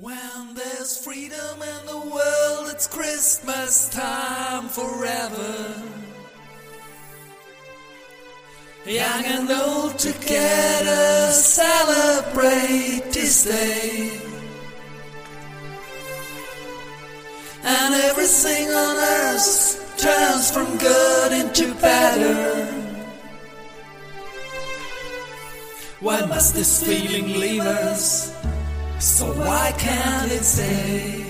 When there's freedom in the world, it's Christmas time forever. Young and old together celebrate this day. And everything on earth turns from good into better. Why must this feeling leave us? So why can't it stay?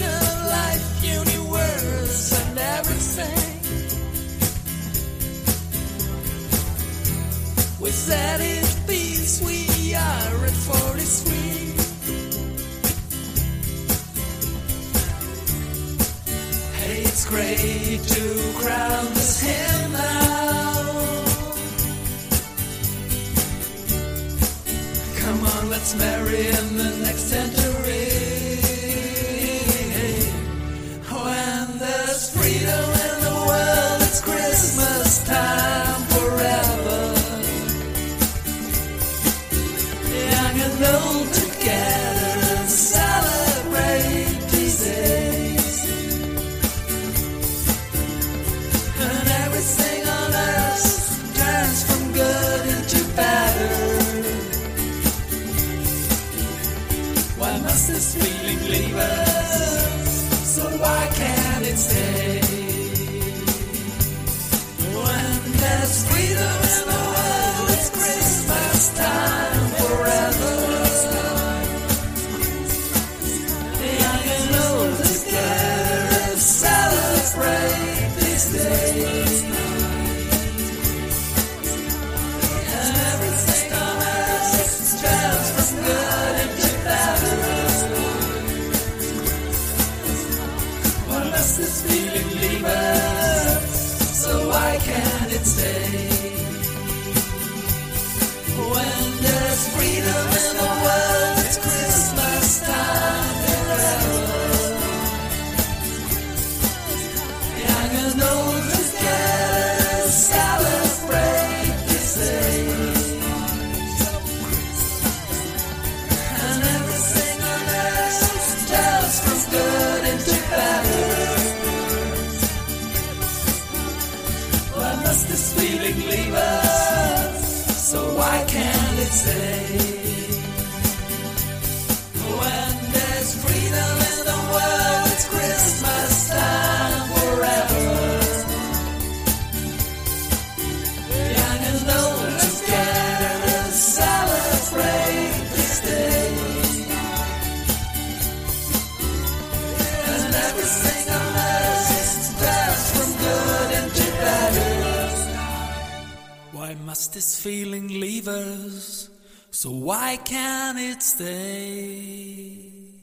of life, universe, and everything. In peace, we are at 43. Hey, it's great to crown this hymn Let's marry in the next century. Must this feeling leave us? So why can't it stay? When there's freedom in the world, it's Christmas time forever. Young and old together celebrate this day. And everything Why must this feeling leave us? So why can't it stay?